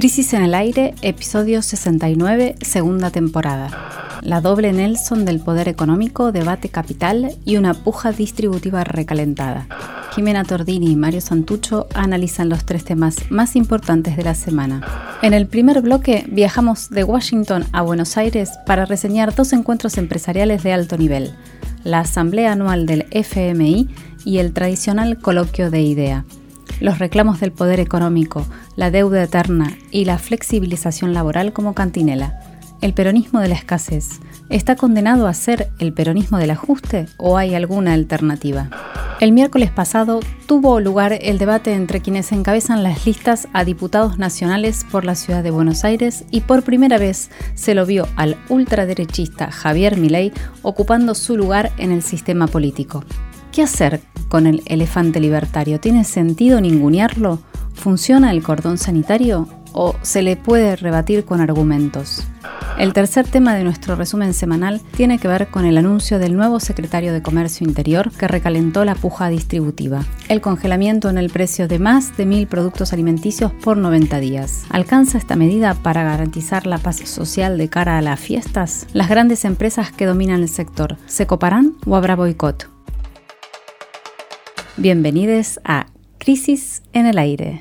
Crisis en el Aire, episodio 69, segunda temporada. La doble Nelson del poder económico, debate capital y una puja distributiva recalentada. Jimena Tordini y Mario Santucho analizan los tres temas más importantes de la semana. En el primer bloque viajamos de Washington a Buenos Aires para reseñar dos encuentros empresariales de alto nivel, la Asamblea Anual del FMI y el tradicional coloquio de IDEA. Los reclamos del poder económico, la deuda eterna y la flexibilización laboral como cantinela. ¿El peronismo de la escasez está condenado a ser el peronismo del ajuste o hay alguna alternativa? El miércoles pasado tuvo lugar el debate entre quienes encabezan las listas a diputados nacionales por la ciudad de Buenos Aires y por primera vez se lo vio al ultraderechista Javier Milei ocupando su lugar en el sistema político. ¿Qué hacer con el elefante libertario? ¿Tiene sentido ningunearlo? ¿Funciona el cordón sanitario o se le puede rebatir con argumentos? El tercer tema de nuestro resumen semanal tiene que ver con el anuncio del nuevo secretario de Comercio Interior que recalentó la puja distributiva. El congelamiento en el precio de más de mil productos alimenticios por 90 días. ¿Alcanza esta medida para garantizar la paz social de cara a las fiestas? Las grandes empresas que dominan el sector, ¿se coparán o habrá boicot? Bienvenidos a Crisis en el Aire.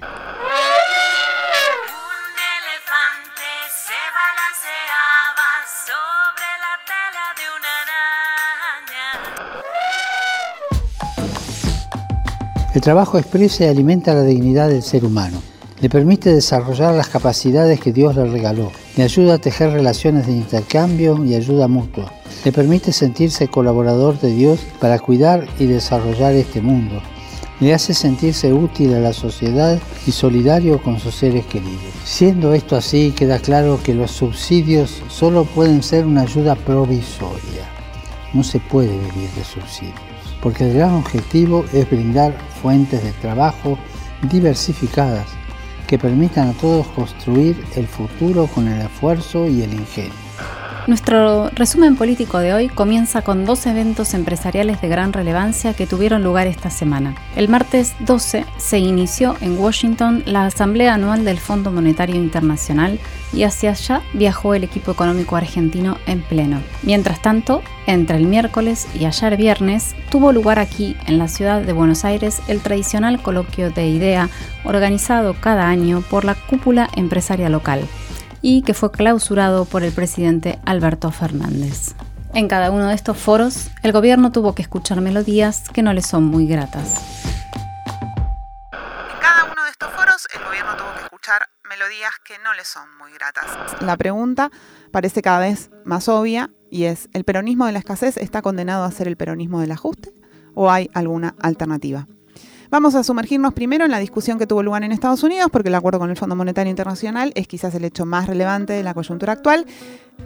El trabajo expresa y alimenta la dignidad del ser humano. Le permite desarrollar las capacidades que Dios le regaló. Le ayuda a tejer relaciones de intercambio y ayuda mutua. Le permite sentirse colaborador de Dios para cuidar y desarrollar este mundo. Le hace sentirse útil a la sociedad y solidario con sus seres queridos. Siendo esto así, queda claro que los subsidios solo pueden ser una ayuda provisoria. No se puede vivir de subsidios porque el gran objetivo es brindar fuentes de trabajo diversificadas que permitan a todos construir el futuro con el esfuerzo y el ingenio. Nuestro resumen político de hoy comienza con dos eventos empresariales de gran relevancia que tuvieron lugar esta semana. El martes 12 se inició en Washington la Asamblea Anual del Fondo Monetario Internacional y hacia allá viajó el equipo económico argentino en pleno. Mientras tanto, entre el miércoles y ayer viernes, tuvo lugar aquí, en la ciudad de Buenos Aires, el tradicional coloquio de IDEA organizado cada año por la cúpula empresaria local y que fue clausurado por el presidente Alberto Fernández. En cada uno de estos foros, el gobierno tuvo que escuchar melodías que no le son muy gratas. En cada uno de estos foros, el gobierno tuvo que escuchar melodías que no le son muy gratas. La pregunta parece cada vez más obvia y es, ¿el peronismo de la escasez está condenado a ser el peronismo del ajuste o hay alguna alternativa? Vamos a sumergirnos primero en la discusión que tuvo lugar en Estados Unidos, porque el acuerdo con el Fondo Monetario Internacional es quizás el hecho más relevante de la coyuntura actual.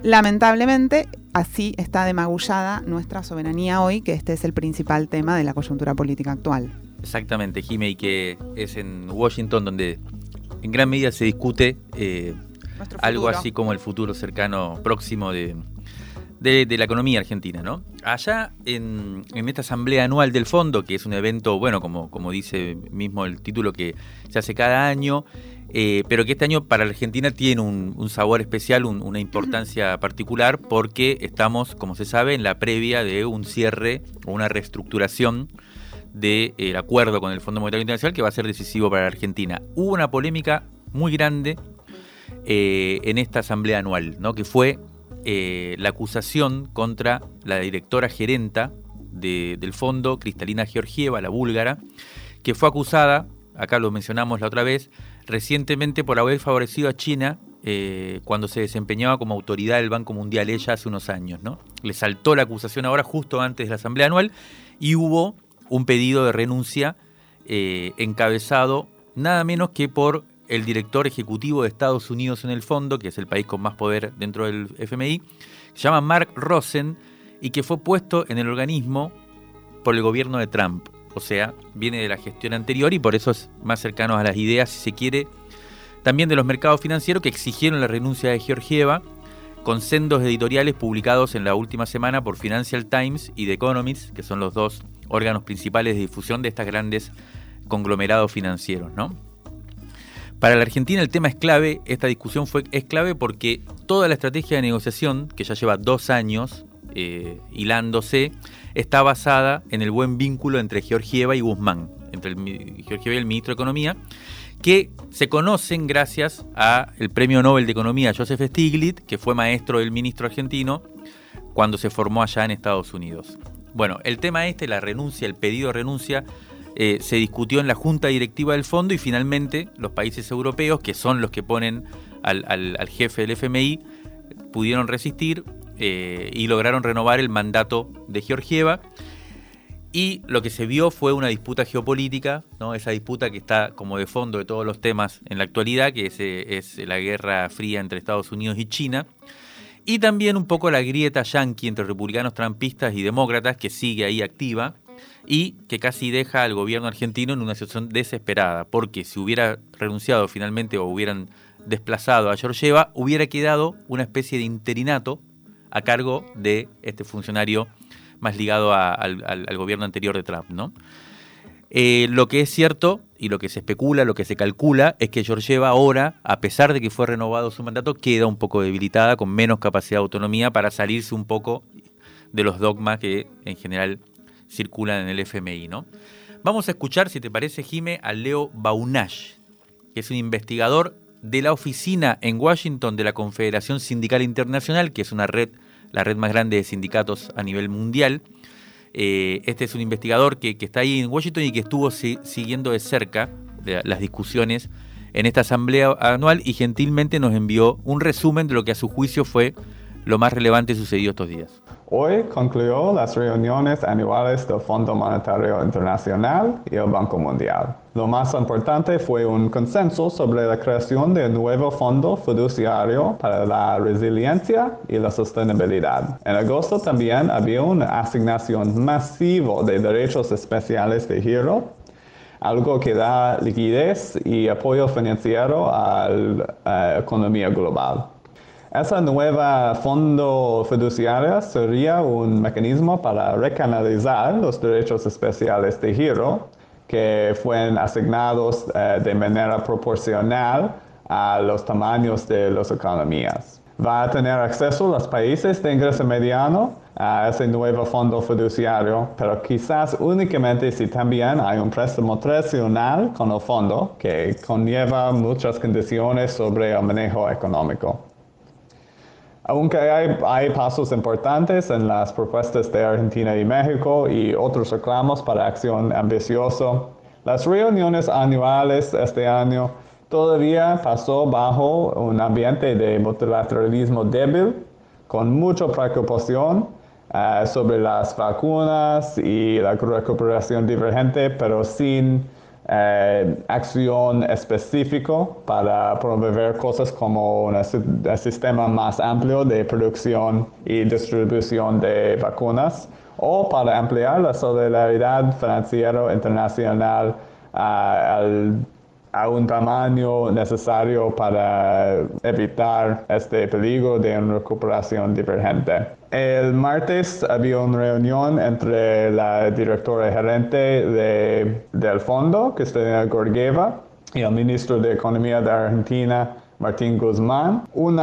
Lamentablemente, así está demagullada nuestra soberanía hoy, que este es el principal tema de la coyuntura política actual. Exactamente, Jimé, y que es en Washington donde en gran medida se discute eh, algo así como el futuro cercano, próximo de, de, la economía argentina, ¿no? Allá en, esta asamblea anual del fondo, que es un evento, bueno, como, como dice mismo el título que se hace cada año, eh, pero que este año para la Argentina tiene un, sabor especial, una importancia particular, porque estamos, como se sabe, en la previa de un cierre o una reestructuración del acuerdo con el Fondo Monetario Internacional que va a ser decisivo para la Argentina. Hubo una polémica muy grande eh, en esta asamblea anual, ¿no? que fue eh, la acusación contra la directora gerenta del fondo, Cristalina Georgieva, la búlgara, que fue acusada, acá lo mencionamos la otra vez, recientemente por haber favorecido a China eh, cuando se desempeñaba como autoridad del Banco Mundial ella hace unos años. ¿no? Le saltó la acusación ahora justo antes de la Asamblea Anual y hubo un pedido de renuncia eh, encabezado nada menos que por el director ejecutivo de Estados Unidos en el fondo, que es el país con más poder dentro del FMI, se llama Mark Rosen y que fue puesto en el organismo por el gobierno de Trump. O sea, viene de la gestión anterior y por eso es más cercano a las ideas, si se quiere, también de los mercados financieros que exigieron la renuncia de Georgieva con sendos editoriales publicados en la última semana por Financial Times y The Economist, que son los dos órganos principales de difusión de estos grandes conglomerados financieros, ¿no? Para la Argentina el tema es clave, esta discusión fue, es clave porque toda la estrategia de negociación, que ya lleva dos años eh, hilándose, está basada en el buen vínculo entre Georgieva y Guzmán, entre el, Georgieva y el ministro de Economía, que se conocen gracias al premio Nobel de Economía Joseph Stiglitz, que fue maestro del ministro argentino cuando se formó allá en Estados Unidos. Bueno, el tema este, la renuncia, el pedido de renuncia, eh, se discutió en la junta directiva del fondo y finalmente los países europeos, que son los que ponen al, jefe del FMI, pudieron resistir eh, y lograron renovar el mandato de Georgieva. Y lo que se vio fue una disputa geopolítica, ¿no? esa disputa que está como de fondo de todos los temas en la actualidad, que es, eh, es la guerra fría entre Estados Unidos y China. Y también un poco la grieta yanqui entre republicanos trampistas y demócratas que sigue ahí activa y que casi deja al gobierno argentino en una situación desesperada, porque si hubiera renunciado finalmente o hubieran desplazado a Georgieva, hubiera quedado una especie de interinato a cargo de este funcionario más ligado al, gobierno anterior de Trump, ¿no? Eh, lo que es cierto y lo que se especula, lo que se calcula, es que Georgieva ahora, a pesar de que fue renovado su mandato, queda un poco debilitada, con menos capacidad de autonomía para salirse un poco de los dogmas que en general circulan en el FMI, ¿no? Vamos a escuchar, si te parece, Jime, a Leo Baunash, que es un investigador de la oficina en Washington de la Confederación Sindical Internacional, que es una red, la red más grande de sindicatos a nivel mundial. Eh, este es un investigador que, está ahí en Washington y que estuvo siguiendo de cerca las discusiones en esta asamblea anual y gentilmente nos envió un resumen de lo que a su juicio fue lo más relevante sucedido estos días. Hoy concluyó las reuniones anuales del Fondo Monetario Internacional y el Banco Mundial. Lo más importante fue un consenso sobre la creación de un nuevo fondo fiduciario para la resiliencia y la sostenibilidad. En agosto también había una asignación masiva de derechos especiales de giro algo que da liquidez y apoyo financiero a la economía global. Esa nueva fondo fiduciario sería un mecanismo para recanalizar los derechos especiales de giro que fueron asignados eh, de manera proporcional a los tamaños de las economías. Va a tener acceso los países de ingreso mediano a ese nuevo fondo fiduciario, pero quizás únicamente si también hay un préstamo tradicional con el fondo que conlleva muchas condiciones sobre el manejo económico. Aunque hay, pasos importantes en las propuestas de Argentina y México y otros reclamos para acción ambicioso, las reuniones anuales este año todavía pasó bajo un ambiente de multilateralismo débil, con mucha preocupación eh, sobre las vacunas y la recuperación divergente, pero sin eh, acción específico para promover cosas como un sistema más amplio de producción y distribución de vacunas o para ampliar la solidaridad financiera internacional al a un tamaño necesario para evitar este peligro de una recuperación divergente. El martes había una reunión entre la directora gerente de, del fondo, Cristina Gorgieva, y el ministro de Economía de Argentina, Martín Guzmán. Un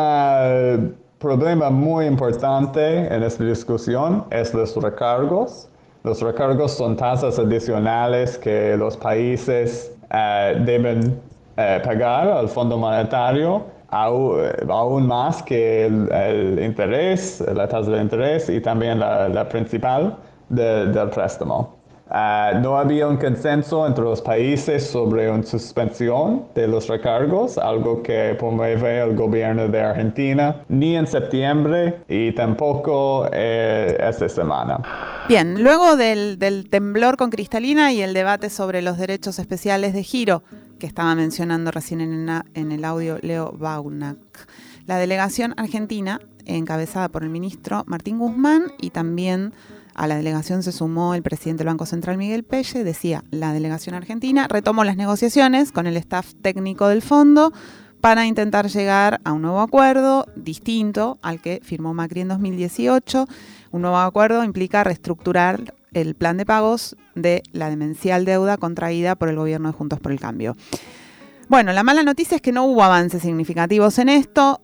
problema muy importante en esta discusión es los recargos. Los recargos son tasas adicionales que los países eh, deben eh, pagar al Fondo Monetario aún más que el, interés, la tasa de interés y también la, principal del préstamo. Ah, no había un consenso entre los países sobre una suspensión de los recargos, algo que promueve el gobierno de Argentina, ni en septiembre y tampoco eh, esta semana. Bien, luego del, temblor con Cristalina y el debate sobre los derechos especiales de giro, que estaba mencionando recién en, el audio Leo Baunac, la delegación argentina, encabezada por el ministro Martín Guzmán y también a la delegación se sumó el presidente del Banco Central Miguel Pelle, decía, la delegación argentina retomó las negociaciones con el staff técnico del fondo para intentar llegar a un nuevo acuerdo distinto al que firmó Macri en 2018. Un nuevo acuerdo implica reestructurar el plan de pagos de la demencial deuda contraída por el gobierno de Juntos por el Cambio. Bueno, la mala noticia es que no hubo avances significativos en esto.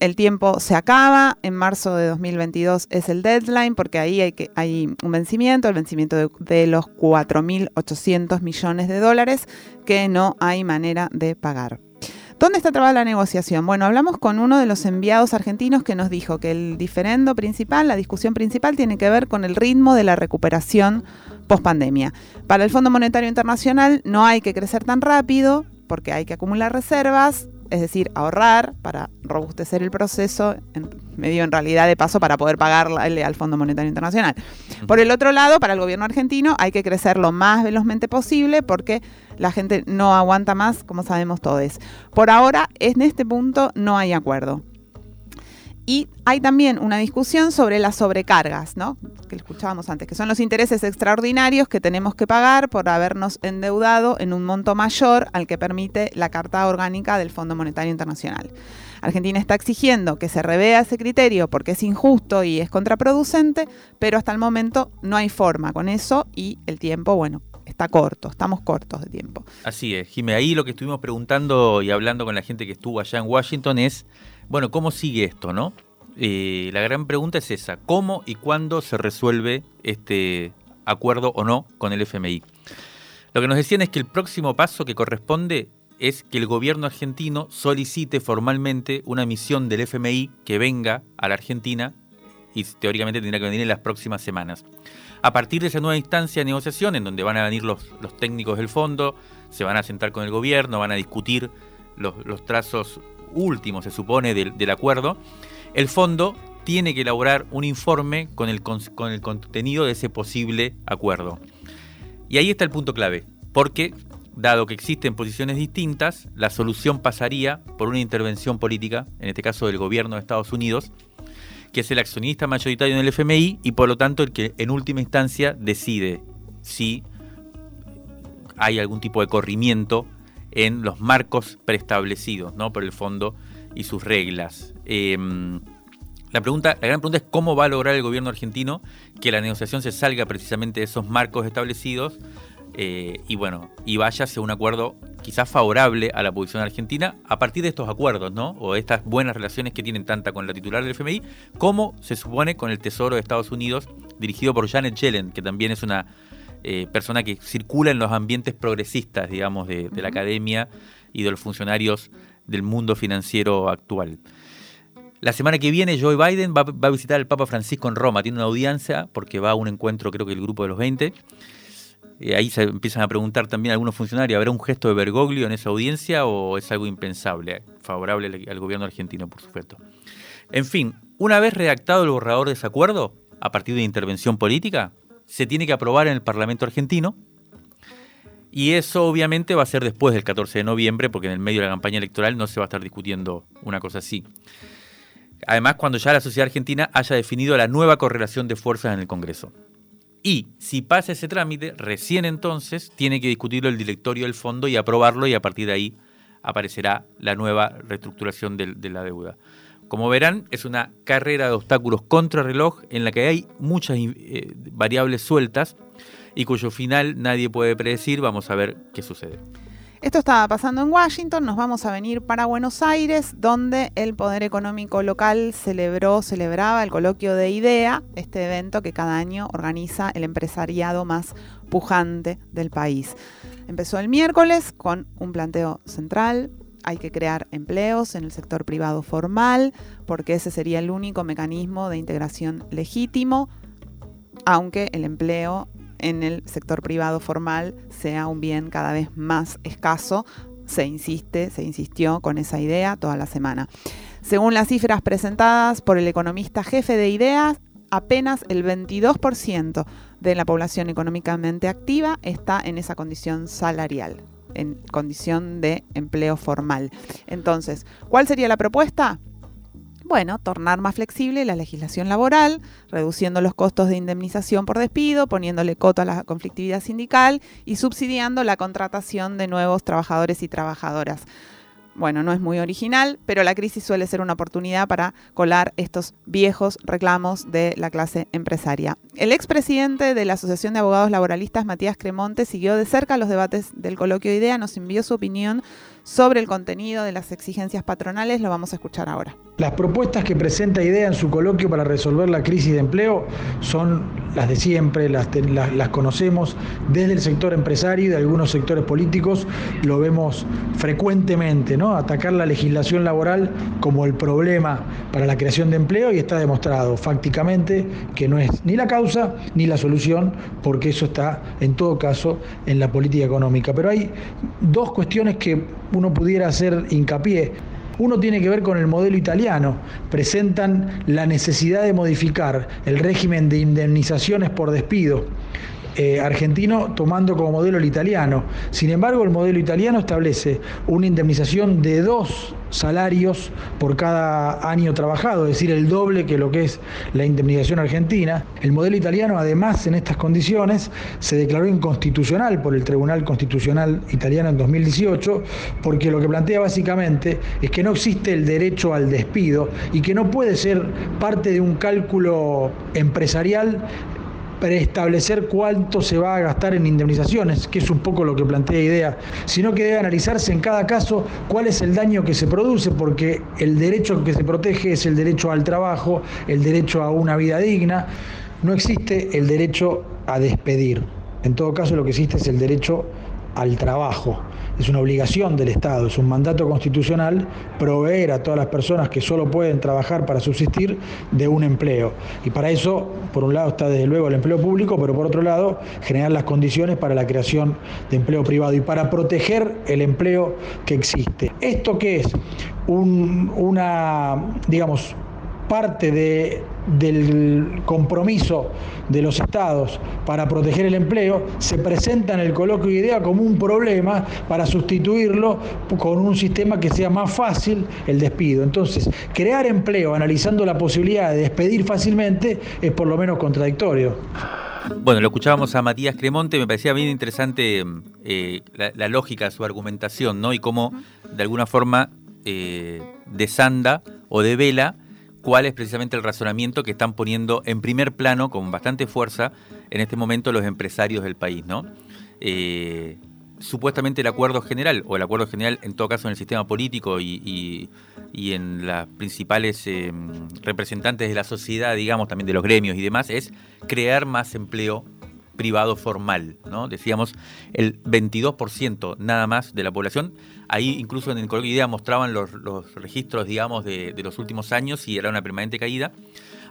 El tiempo se acaba, en marzo de 2022 es el deadline porque ahí hay, un vencimiento, el vencimiento de, de los 4.800 millones de dólares que no hay manera de pagar. ¿Dónde está trabada la negociación? Bueno, hablamos con uno de los enviados argentinos que nos dijo que el diferendo principal, la discusión principal, tiene que ver con el ritmo de la recuperación post pandemia. Para el Fondo Monetario Internacional no hay que crecer tan rápido porque hay que acumular reservas, es decir, ahorrar para robustecer el proceso, en medio en realidad de paso para poder pagarle al Fondo Monetario Internacional. Por el otro lado, para el gobierno argentino hay que crecer lo más velozmente posible porque la gente no aguanta más, como sabemos todos. Por ahora, en este punto no hay acuerdo. Y hay también una discusión sobre las sobrecargas, ¿no? Que escuchábamos antes, que son los intereses extraordinarios que tenemos que pagar por habernos endeudado en un monto mayor al que permite la Carta Orgánica del Fondo Monetario Internacional. Argentina está exigiendo que se revea ese criterio porque es injusto y es contraproducente, pero hasta el momento no hay forma con eso y el tiempo, bueno, está corto, estamos cortos de tiempo. Así es, Jimé, ahí lo que estuvimos preguntando y hablando con la gente que estuvo allá en Washington es bueno, ¿cómo sigue esto, no? Eh, la gran pregunta es esa, ¿cómo y cuándo se resuelve este acuerdo o no con el FMI? Lo que nos decían es que el próximo paso que corresponde es que el gobierno argentino solicite formalmente una misión del FMI que venga a la Argentina y teóricamente tendrá que venir en las próximas semanas. A partir de esa nueva instancia de negociación, en donde van a venir los, técnicos del fondo, se van a sentar con el gobierno, van a discutir los, trazos último, se supone, del, acuerdo, el fondo tiene que elaborar un informe con el, con el contenido de ese posible acuerdo. Y ahí está el punto clave, porque dado que existen posiciones distintas, la solución pasaría por una intervención política, en este caso del gobierno de Estados Unidos, que es el accionista mayoritario en el FMI y por lo tanto el que en última instancia decide si hay algún tipo de corrimiento en los marcos preestablecidos ¿no? por el fondo y sus reglas. Em, la, pregunta, la gran pregunta es cómo va a lograr el gobierno argentino que la negociación se salga precisamente de esos marcos establecidos eh, y bueno, y vaya hacia un acuerdo quizás favorable a la posición argentina a partir de estos acuerdos, ¿no? O estas buenas relaciones que tienen tanta con la titular del FMI como se supone con el Tesoro de Estados Unidos, dirigido por Janet Yellen, que también es una eh, persona que circula en los ambientes progresistas, digamos, de, la academia y de los funcionarios del mundo financiero actual. La semana que viene Joe Biden va, a visitar al Papa Francisco en Roma, tiene una audiencia porque va a un encuentro, creo que el grupo de los 20. Ahí se empiezan a preguntar también algunos funcionarios, ¿habrá un gesto de Bergoglio en esa audiencia o es algo impensable, favorable al gobierno argentino, por supuesto? En fin, una vez redactado el borrador de ese acuerdo, a partir de intervención política, se tiene que aprobar en el Parlamento argentino. Y eso obviamente va a ser después del 14 de noviembre, porque en el medio de la campaña electoral no se va a estar discutiendo una cosa así. Además, cuando ya la sociedad argentina haya definido la nueva correlación de fuerzas en el Congreso. Y si pasa ese trámite, recién entonces tiene que discutirlo el directorio del fondo y aprobarlo y a partir de ahí aparecerá la nueva reestructuración de la deuda. Como verán, es una carrera de obstáculos contra reloj en la que hay muchas eh, variables sueltas y cuyo final nadie puede predecir. Vamos a ver qué sucede. Esto estaba pasando en Washington, nos vamos a venir para Buenos Aires, donde el Poder Económico Local celebró, celebraba el coloquio de IDEA, este evento que cada año organiza el empresariado más pujante del país. Empezó el miércoles con un planteo central, hay que crear empleos en el sector privado formal, porque ese sería el único mecanismo de integración legítimo, aunque el empleo en el sector privado formal sea un bien cada vez más escaso. Se insiste, se insistió con esa idea toda la semana. Según las cifras presentadas por el economista jefe de ideas, apenas el 22% de la población económicamente activa está en esa condición salarial en condición de empleo formal. Entonces, ¿cuál sería la propuesta? Bueno, tornar más flexible la legislación laboral, reduciendo los costos de indemnización por despido, poniéndole coto a la conflictividad sindical y subsidiando la contratación de nuevos trabajadores y trabajadoras. Bueno, no es muy original, pero la crisis suele ser una oportunidad para colar estos viejos reclamos de la clase empresaria. El expresidente de la Asociación de Abogados Laboralistas, Matías Cremonte, siguió de cerca los debates del coloquio IDEA, nos envió su opinión sobre el contenido de las exigencias patronales, lo vamos a escuchar ahora. Las propuestas que presenta IDEA en su coloquio para resolver la crisis de empleo son las de siempre, las, las, conocemos desde el sector empresario y de algunos sectores políticos, lo vemos frecuentemente, ¿no? Atacar la legislación laboral como el problema para la creación de empleo y está demostrado fácticamente que no es ni la causa ni la solución, porque eso está en todo caso en la política económica. Pero hay dos cuestiones que uno pudiera hacer hincapié. Uno tiene que ver con el modelo italiano. Presentan la necesidad de modificar el régimen de indemnizaciones por despido eh, argentino tomando como modelo el italiano. Sin embargo, el modelo italiano establece una indemnización de dos salarios por cada año trabajado, es decir, el doble que lo que es la indemnización argentina. El modelo italiano, además, en estas condiciones, se declaró inconstitucional por el Tribunal Constitucional Italiano en 2018, porque lo que plantea básicamente es que no existe el derecho al despido y que no puede ser parte de un cálculo empresarial preestablecer cuánto se va a gastar en indemnizaciones, que es un poco lo que plantea idea, sino que debe analizarse en cada caso cuál es el daño que se produce, porque el derecho que se protege es el derecho al trabajo, el derecho a una vida digna, no existe el derecho a despedir. En todo caso, lo que existe es el derecho al trabajo es una obligación del Estado, es un mandato constitucional proveer a todas las personas que solo pueden trabajar para subsistir de un empleo. Y para eso, por un lado está desde luego el empleo público, pero por otro lado, generar las condiciones para la creación de empleo privado y para proteger el empleo que existe. ¿Esto qué es? una, digamos, parte de, del compromiso de los estados para proteger el empleo, se presenta en el coloquio de idea como un problema para sustituirlo con un sistema que sea más fácil el despido. Entonces, crear empleo analizando la posibilidad de despedir fácilmente es por lo menos contradictorio. Bueno, lo escuchábamos a Matías Cremonte, me parecía bien interesante eh, la, lógica de su argumentación, ¿no? Y cómo de alguna forma eh, desanda o devela cuál es precisamente el razonamiento que están poniendo en primer plano con bastante fuerza en este momento los empresarios del país, ¿no? Eh, supuestamente el acuerdo general, o el acuerdo general en todo caso en el sistema político y, en las principales eh, representantes de la sociedad, digamos, también de los gremios y demás, es crear más empleo privado formal, ¿no? Decíamos el 22% nada más de la población. Ahí incluso en el coloquio de idea mostraban los, registros, digamos, de, los últimos años y era una permanente caída,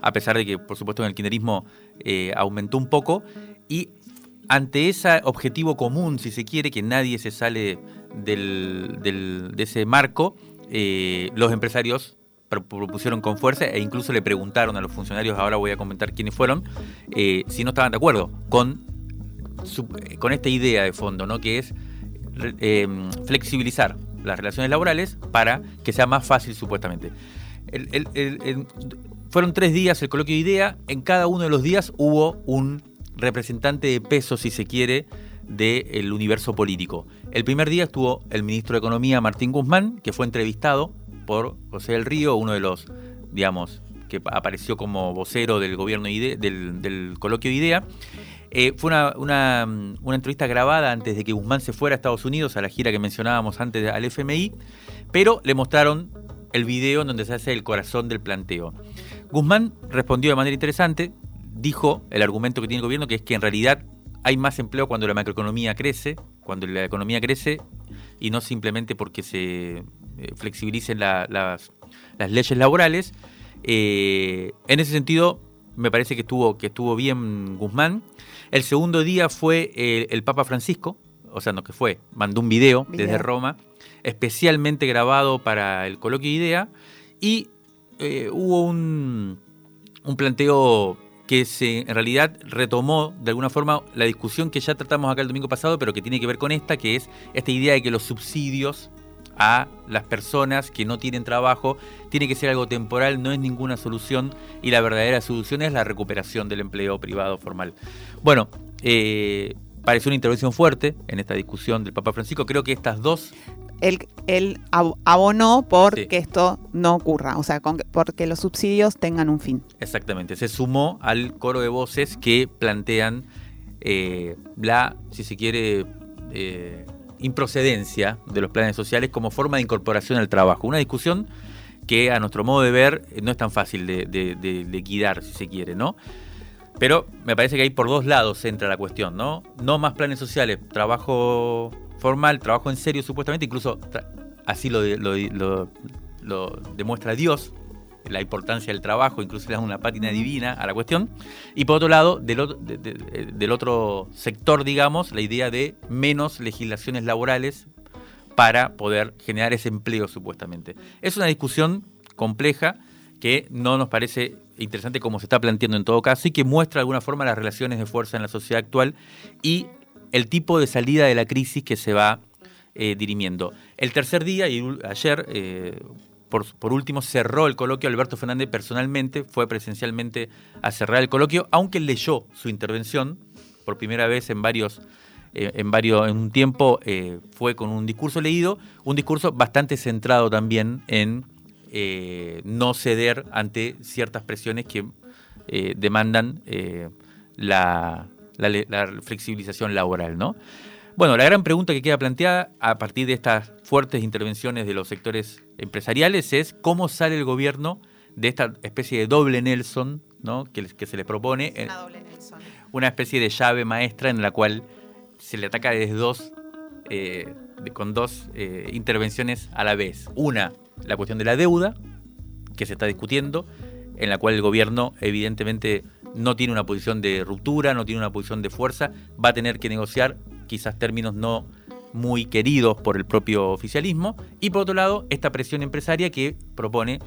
a pesar de que, por supuesto, en el kirchnerismo eh, aumentó un poco. Y ante ese objetivo común, si se quiere, que nadie se sale de ese marco, eh, los empresarios propusieron con fuerza e incluso le preguntaron a los funcionarios, ahora voy a comentar quiénes fueron, eh, si no estaban de acuerdo con, con esta idea de fondo, ¿no? que es em, flexibilizar las relaciones laborales para que sea más fácil supuestamente. fueron tres días el coloquio de idea, en cada uno de los días hubo un representante de peso, si se quiere, del universo político. El primer día estuvo el ministro de Economía, Martín Guzmán, que fue entrevistado por José del Río, uno de los, digamos, que apareció como vocero del gobierno del, coloquio de IDEA. Eh, fue una, entrevista grabada antes de que Guzmán se fuera a Estados Unidos a la gira que mencionábamos antes al FMI, pero le mostraron el video en donde se hace el corazón del planteo. Guzmán respondió de manera interesante, dijo el argumento que tiene el gobierno, que es que en realidad hay más empleo cuando la macroeconomía crece, cuando la economía crece, y no simplemente porque se eh, flexibilicen las, leyes laborales. Eh, en ese sentido, me parece que estuvo, que estuvo bien Guzmán. El segundo día fue eh, el Papa Francisco, o sea, no que fue, mandó un video, desde Roma, especialmente grabado para el coloquio de idea, y hubo un, un planteo que se, en realidad retomó de alguna forma la discusión que ya tratamos acá el domingo pasado, pero que tiene que ver con esta, que es esta idea de que los subsidios a las personas que no tienen trabajo. Tiene que ser algo temporal, no es ninguna solución y la verdadera solución es la recuperación del empleo privado formal. Bueno, eh, pareció una intervención fuerte en esta discusión del Papa Francisco. Creo que estas dos... Él, abonó por que esto no ocurra, o sea, porque los subsidios tengan un fin. Exactamente, se sumó al coro de voces que plantean eh, la, si se quiere, eh, improcedencia de los planes sociales como forma de incorporación al trabajo. Una discusión que a nuestro modo de ver no es tan fácil de, de, si se quiere, ¿no? Pero me parece que ahí por dos lados entra la cuestión, ¿no? No más planes sociales, trabajo formal, trabajo en serio supuestamente, incluso así lo demuestra Dios, la importancia del trabajo, incluso le da una pátina divina a la cuestión. Y por otro lado, del otro, del otro sector, digamos, la idea de menos legislaciones laborales para poder generar ese empleo supuestamente. Es una discusión compleja que no nos parece interesante como se está planteando en todo caso y que muestra de alguna forma las relaciones de fuerza en la sociedad actual y el tipo de salida de la crisis que se va eh, dirimiendo. El tercer día, y ayer, eh, por, último, cerró el coloquio. Alberto Fernández personalmente fue presencialmente a cerrar el coloquio, aunque leyó su intervención por primera vez en varios, eh, en varios, en un tiempo eh, fue con un discurso leído, un discurso bastante centrado también en eh, no ceder ante ciertas presiones que demandan la, la, flexibilización laboral, ¿no? Bueno, la gran pregunta que queda planteada a partir de estas fuertes intervenciones de los sectores empresariales es cómo sale el gobierno de esta especie de doble Nelson ¿no? que, que se le propone. Una doble Nelson. Una especie de llave maestra en la cual se le ataca desde dos, eh, con dos eh, intervenciones a la vez. Una, la cuestión de la deuda, que se está discutiendo, en la cual el gobierno evidentemente no tiene una posición de ruptura, no tiene una posición de fuerza, va a tener que negociar quizás términos no muy queridos por el propio oficialismo, y por otro lado, esta presión empresaria que propone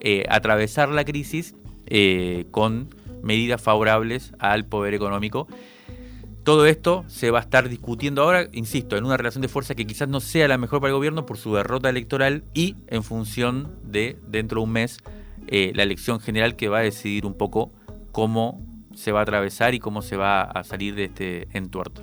eh, atravesar la crisis eh, con medidas favorables al poder económico. Todo esto se va a estar discutiendo ahora, insisto, en una relación de fuerza que quizás no sea la mejor para el gobierno por su derrota electoral y en función de, dentro de un mes, eh, la elección general que va a decidir un poco cómo se va a atravesar y cómo se va a salir de este entuerto.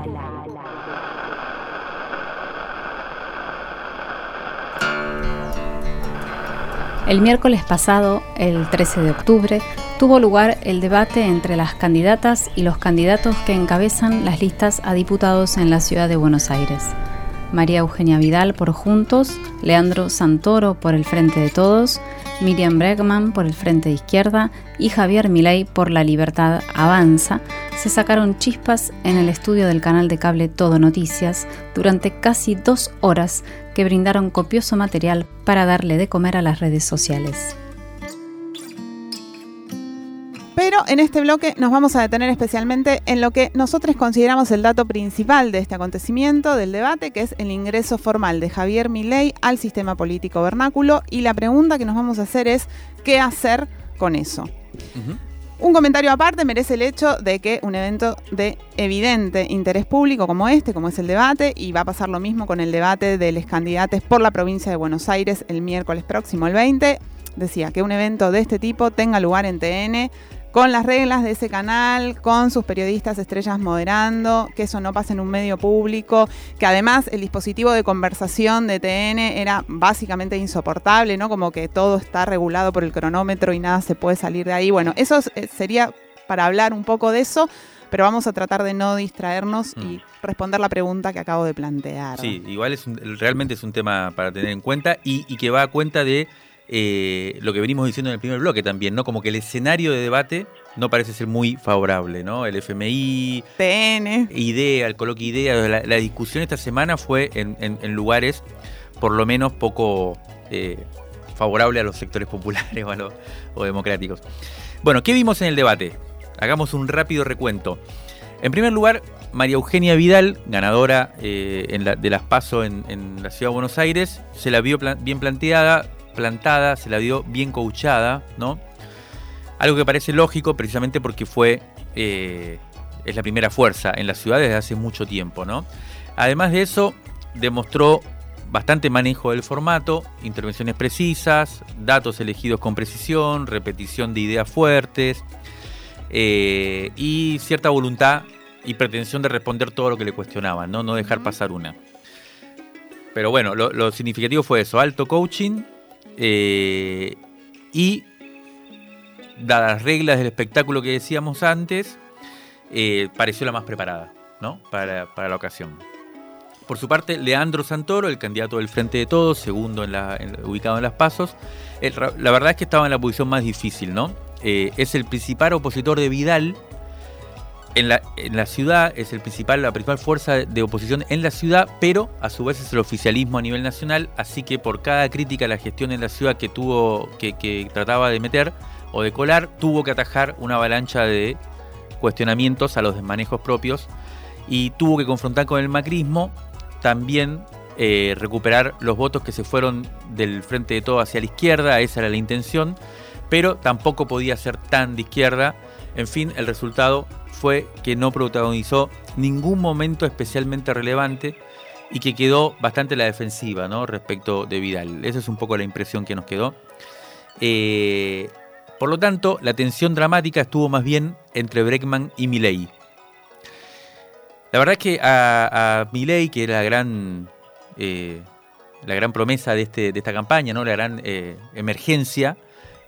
El miércoles pasado, el 13 de octubre, tuvo lugar el debate entre las candidatas y los candidatos que encabezan las listas a diputados en la ciudad de Buenos Aires. María Eugenia Vidal por Juntos, Leandro Santoro por el Frente de Todos, Miriam Bregman por el Frente de Izquierda y Javier Milei por La Libertad Avanza, se sacaron chispas en el estudio del canal de cable Todo Noticias durante casi dos horas que brindaron copioso material para darle de comer a las redes sociales. Pero en este bloque nos vamos a detener especialmente en lo que nosotros consideramos el dato principal de este acontecimiento, del debate, que es el ingreso formal de Javier Milei al sistema político vernáculo. Y la pregunta que nos vamos a hacer es, ¿qué hacer con eso? Un comentario aparte merece el hecho de que un evento de evidente interés público como este, como es el debate, y va a pasar lo mismo con el debate de los candidatos por la provincia de Buenos Aires el miércoles próximo, el 20, decía que un evento de este tipo tenga lugar en TN con las reglas de ese canal, con sus periodistas estrellas moderando, que eso no pase en un medio público, que además el dispositivo de conversación de TN era básicamente insoportable, ¿no? Como que todo está regulado por el cronómetro y nada se puede salir de ahí. Bueno, eso eh, sería para hablar un poco de eso, pero vamos a tratar de no distraernos y mm. responder la pregunta que acabo de plantear. Sí, igual es realmente es un tema para tener en cuenta y, y que va a cuenta de eh, lo que venimos diciendo en el primer bloque también, ¿no? Como que el escenario de debate no parece ser muy favorable, ¿no? El FMI, TN, IDEA, el coloquio IDEA, la, discusión esta semana fue en, lugares por lo menos poco eh, favorable a los sectores populares o, democráticos. Bueno, ¿qué vimos en el debate? Hagamos un rápido recuento. En primer lugar, María Eugenia Vidal, ganadora eh, de las PASO en, en, la Ciudad de Buenos Aires, se la vio bien planteada, plantada, se la dio bien coachada, ¿no? Algo que parece lógico precisamente porque fue, eh, es la primera fuerza en la ciudad desde hace mucho tiempo, ¿no? Además de eso, demostró bastante manejo del formato, intervenciones precisas, datos elegidos con precisión, repetición de ideas fuertes eh, y cierta voluntad y pretensión de responder todo lo que le cuestionaban, no, no dejar pasar una. Pero bueno, lo, significativo fue eso, alto coaching eh, y dadas las reglas del espectáculo que decíamos antes, eh, pareció la más preparada ¿no? para la ocasión. Por su parte, Leandro Santoro, el candidato del Frente de Todos, segundo en la, ubicado en las pasos, la verdad es que estaba en la posición más difícil, ¿no? Eh, es el principal opositor de Vidal en la, ciudad, es la principal fuerza de oposición en la ciudad, pero a su vez es el oficialismo a nivel nacional, así que por cada crítica a la gestión en la ciudad que tuvo, que, que trataba de meter o de colar, tuvo que atajar una avalancha de cuestionamientos a los desmanejos propios y tuvo que confrontar con el macrismo también eh, recuperar los votos que se fueron del frente de todo hacia la izquierda, esa era la intención, pero tampoco podía ser tan de izquierda. En fin, el resultado fue que no protagonizó ningún momento especialmente relevante y que quedó bastante la defensiva respecto de Vidal. Esa es un poco la impresión que nos quedó. Eh, por lo tanto, la tensión dramática estuvo más bien entre Breckman y Milley. La verdad es que a, a Milei, que era la gran, eh, la gran promesa de, este, esta campaña, la gran eh, emergencia,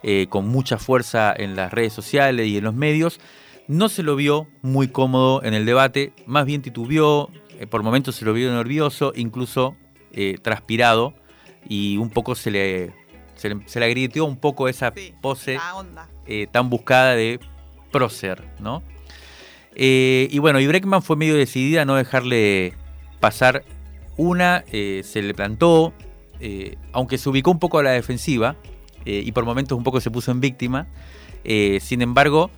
eh, con mucha fuerza en las redes sociales y en los medios, no se lo vio muy cómodo en el debate, más bien titubeó, por momentos se lo vio nervioso, incluso transpirado, y un poco se le, se le, se un poco esa pose tan buscada de prócer, ¿no? Eh, y bueno, y Breckman fue medio decidida a no dejarle pasar una, eh, se le plantó, eh, aunque se ubicó un poco a la defensiva y por momentos un poco se puso en víctima. sin embargo,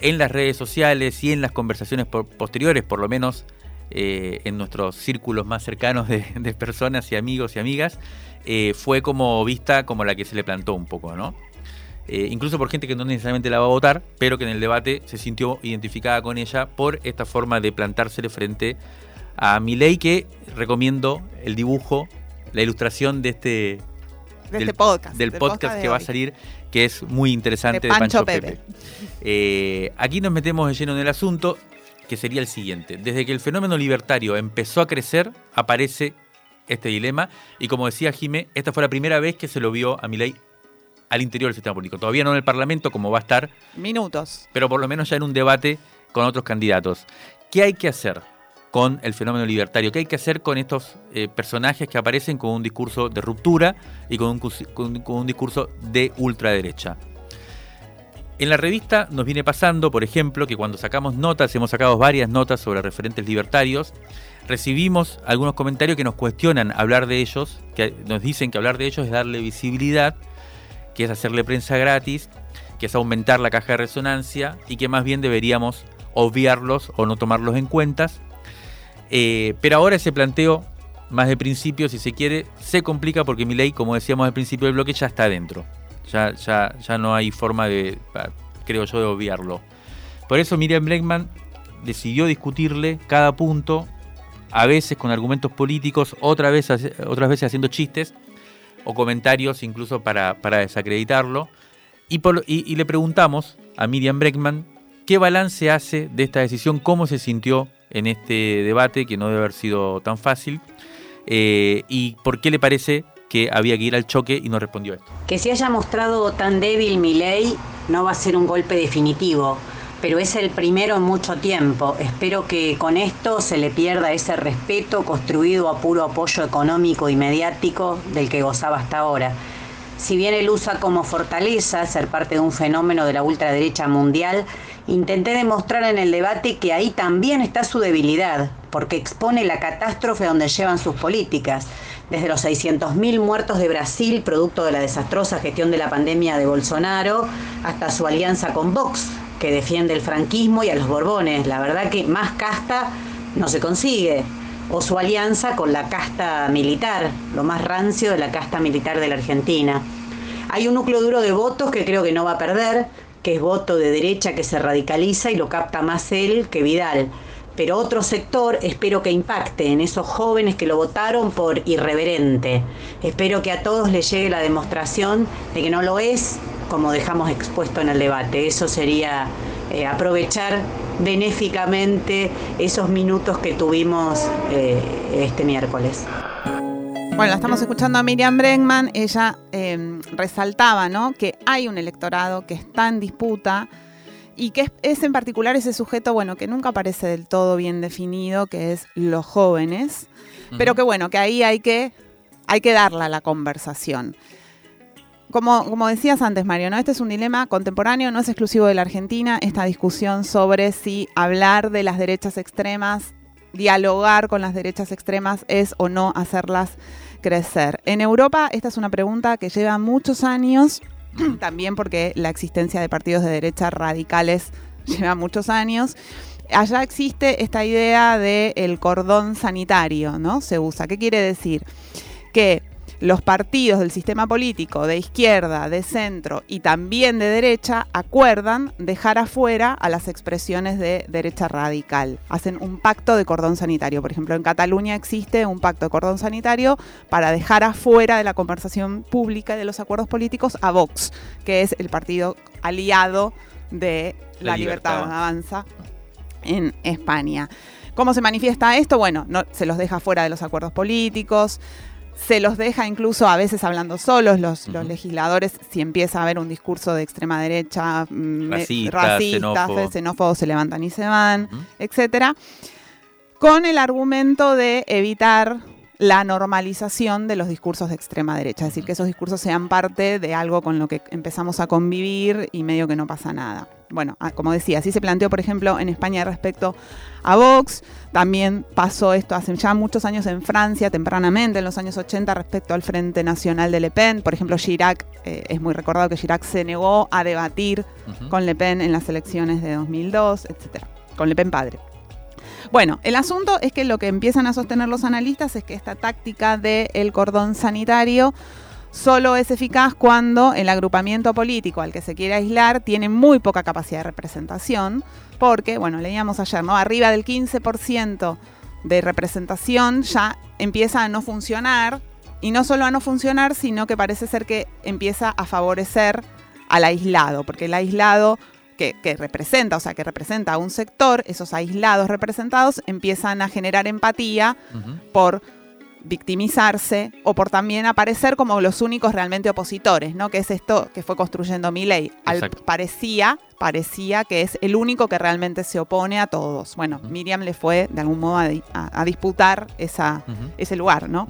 en las redes sociales y en las conversaciones posteriores, por lo menos en nuestros círculos más cercanos de, personas y amigos y amigas, fue como vista como la que se le plantó un poco, ¿no? Eh, incluso por gente que no necesariamente la va a votar, pero que en el debate se sintió identificada con ella por esta forma de plantársele frente a Milei, que recomiendo el dibujo, la ilustración de este, del, este podcast, del podcast que va a salir, que es muy interesante de, Pancho, Pepe. Eh, aquí nos metemos de lleno en el asunto, que sería el siguiente. Desde que el fenómeno libertario empezó a crecer, aparece este dilema, y como decía Jimé, esta fue la primera vez que se lo vio a Milei al interior del sistema político. Todavía no en el Parlamento, como va a estar. Minutos. Pero por lo menos ya en un debate con otros candidatos. ¿Qué hay que hacer con el fenómeno libertario? ¿Qué hay que hacer con estos eh, personajes que aparecen con un discurso de ruptura y con un, discurso de ultraderecha? En la revista nos viene pasando, por ejemplo, que cuando sacamos notas, hemos sacado varias notas sobre referentes libertarios, recibimos algunos comentarios que nos cuestionan hablar de ellos, que nos dicen que hablar de ellos es darle visibilidad que es hacerle prensa gratis, que es aumentar la caja de resonancia y que más bien deberíamos obviarlos o no tomarlos en cuentas. Eh, pero ahora ese planteo, más de principio, si se quiere, se complica porque mi ley, como decíamos al principio del bloque, ya está dentro. Ya, ya, ya no hay forma de, creo yo, de obviarlo. Por eso Miriam Bregman decidió discutirle cada punto, a veces con argumentos políticos, otra vez, otras veces haciendo chistes, o comentarios incluso para, desacreditarlo. Y, y, le preguntamos a Miriam Breckman qué balance hace de esta decisión, cómo se sintió en este debate, que no debe haber sido tan fácil, eh, y por qué le parece que había que ir al choque y no respondió esto. Que se haya mostrado tan débil mi ley no va a ser un golpe definitivo pero es el primero en mucho tiempo. Espero que con esto se le pierda ese respeto construido a puro apoyo económico y mediático del que gozaba hasta ahora. Si bien él usa como fortaleza ser parte de un fenómeno de la ultraderecha mundial, intenté demostrar en el debate que ahí también está su debilidad, porque expone la catástrofe donde llevan sus políticas, desde los 600.000 muertos de Brasil, producto de la desastrosa gestión de la pandemia de Bolsonaro, hasta su alianza con Vox, que defiende el franquismo y a los Borbones. La verdad que más casta no se consigue. O su alianza con la casta militar, lo más rancio de la casta militar de la Argentina. Hay un núcleo duro de votos que creo que no va a perder, que es voto de derecha que se radicaliza y lo capta más él que Vidal. pero otro sector espero que impacte en esos jóvenes que lo votaron por irreverente. Espero que a todos les llegue la demostración de que no lo es como dejamos expuesto en el debate. Eso sería eh, aprovechar benéficamente esos minutos que tuvimos eh, este miércoles. Bueno, estamos escuchando a Miriam Bregman. Ella em, resaltaba ¿no? que hay un electorado que está en disputa y que es, en particular ese sujeto, bueno, que nunca aparece del todo bien definido, que es los jóvenes, pero que bueno, que ahí hay que, hay que darla la conversación. Como, como, decías antes, Mario, ¿no? este es un dilema contemporáneo, no es exclusivo de la Argentina, esta discusión sobre si hablar de las derechas extremas, dialogar con las derechas extremas es o no hacerlas crecer. En Europa esta es una pregunta que lleva muchos años también porque la existencia de partidos de derecha radicales lleva muchos años. Allá existe esta idea del cordón sanitario, ¿no? Se usa. ¿Qué quiere decir? Que los partidos del sistema político de izquierda, de centro y también de derecha acuerdan dejar afuera a las expresiones de derecha radical. Hacen un pacto de cordón sanitario. Por ejemplo, en Cataluña existe un pacto de cordón sanitario para dejar afuera de la conversación pública y de los acuerdos políticos a Vox, que es el partido aliado de la, libertad, avanza en España. ¿Cómo se manifiesta esto? Bueno, no, se los deja fuera de los acuerdos políticos, se los deja incluso a veces hablando solos los, legisladores si empieza a haber un discurso de extrema derecha mm, racista, xenófobo. se levantan y se van, etcétera, con el argumento de evitar la normalización de los discursos de extrema derecha, es decir, que esos discursos sean parte de algo con lo que empezamos a convivir y medio que no pasa nada. Bueno, ah, como decía, así se planteó, por ejemplo, en España respecto a Vox, también pasó esto hace ya muchos años en Francia, tempranamente, en los años 80, respecto al Frente Nacional de Le Pen. Por ejemplo, Chirac, eh, es muy recordado que Chirac se negó a debatir con Le Pen en las elecciones de 2002, etc. Con Le Pen padre. Bueno, el asunto es que lo que empiezan a sostener los analistas es que esta táctica del cordón sanitario solo es eficaz cuando el agrupamiento político al que se quiere aislar tiene muy poca capacidad de representación, porque, bueno, leíamos ayer, ¿no? Arriba del 15% de representación ya empieza a no funcionar, y no solo a no funcionar, sino que parece ser que empieza a favorecer al aislado, porque el aislado que, representa, o sea, que representa a un sector, esos aislados representados empiezan a generar empatía por victimizarse o por también aparecer como los únicos realmente opositores, ¿no? Que es esto que fue construyendo mi ley. parecía, parecía que es el único que realmente se opone a todos. Bueno, Miriam le fue de algún modo a, disputar esa, ese lugar, ¿no?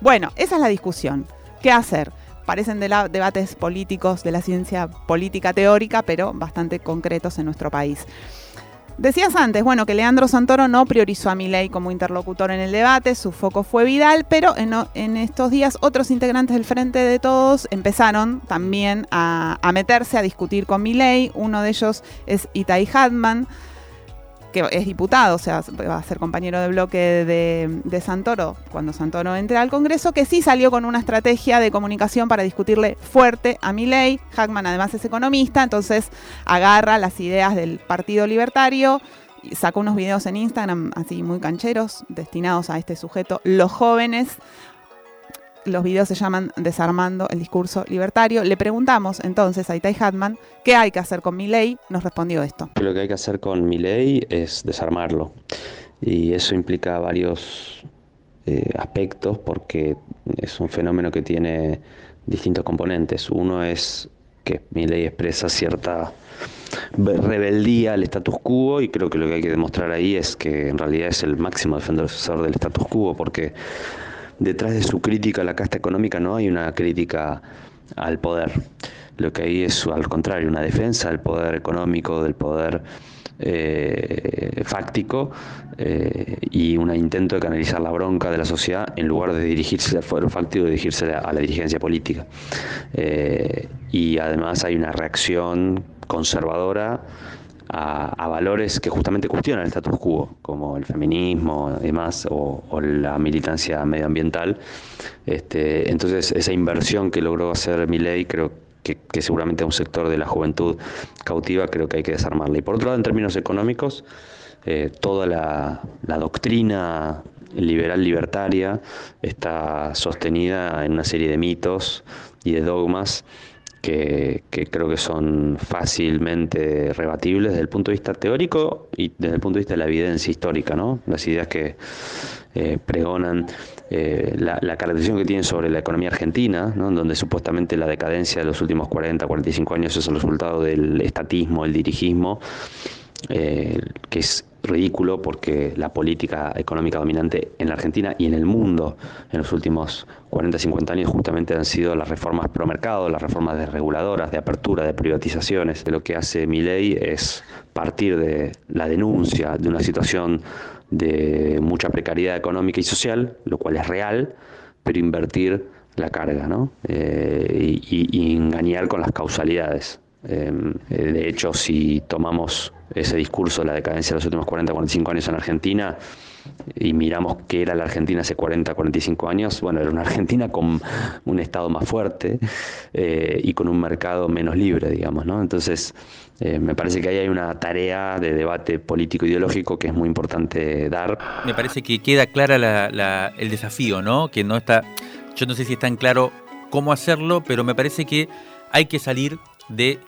Bueno, esa es la discusión. ¿Qué hacer? Parecen de debates políticos de la ciencia política teórica, pero bastante concretos en nuestro país. Decías antes, bueno, que Leandro Santoro no priorizó a Milei como interlocutor en el debate, su foco fue Vidal, pero en, estos días otros integrantes del Frente de Todos empezaron también a, a meterse a discutir con Milei. Uno de ellos es Itai Hadman, que es diputado, o sea, va a ser compañero de bloque de, Santoro cuando Santoro entre al Congreso, que sí salió con una estrategia de comunicación para discutirle fuerte a Milei. Hackman además es economista, entonces agarra las ideas del Partido Libertario, sacó unos videos en Instagram así muy cancheros destinados a este sujeto. Los jóvenes los videos se llaman Desarmando el discurso libertario. Le preguntamos entonces a Itai Hatman qué hay que hacer con mi ley. Nos respondió esto. Lo que hay que hacer con mi ley es desarmarlo. Y eso implica varios eh, aspectos porque es un fenómeno que tiene distintos componentes. Uno es que mi ley expresa cierta rebeldía al status quo y creo que lo que hay que demostrar ahí es que en realidad es el máximo defensor del status quo porque detrás de su crítica a la casta económica no hay una crítica al poder. Lo que hay es, al contrario, una defensa del poder económico, del poder eh, fáctico eh, y un intento de canalizar la bronca de la sociedad en lugar de dirigirse al poder fáctico, dirigirse a la dirigencia política. Eh, y además hay una reacción conservadora a, valores que justamente cuestionan el status quo, como el feminismo y demás, o, la militancia medioambiental. Este, entonces, esa inversión que logró hacer ley creo que, seguramente a un sector de la juventud cautiva, creo que hay que desarmarla. Y por otro lado, en términos económicos, eh, toda la, doctrina liberal libertaria está sostenida en una serie de mitos y de dogmas que, creo que son fácilmente rebatibles desde el punto de vista teórico y desde el punto de vista de la evidencia histórica, ¿no? Las ideas que eh, pregonan eh, la, caracterización que tienen sobre la economía argentina, ¿no? donde supuestamente la decadencia de los últimos 40, 45 años es el resultado del estatismo, el dirigismo, eh, que es ridículo porque la política económica dominante en la Argentina y en el mundo en los últimos 40, 50 años justamente han sido las reformas pro mercado, las reformas desreguladoras, de apertura, de privatizaciones. Lo que hace mi ley es partir de la denuncia de una situación de mucha precariedad económica y social, lo cual es real, pero invertir la carga ¿no? Eh, y, engañar con las causalidades. Em, eh, de hecho, si tomamos ese discurso de la decadencia de los últimos 40, 45 años en Argentina y miramos qué era la Argentina hace 40, 45 años, bueno, era una Argentina con un Estado más fuerte eh, y con un mercado menos libre, digamos, ¿no? Entonces, eh, me parece que ahí hay una tarea de debate político-ideológico que es muy importante dar. Me parece que queda clara el desafío, ¿no? Que no está, yo no sé si está en claro cómo hacerlo, pero me parece que hay que salir de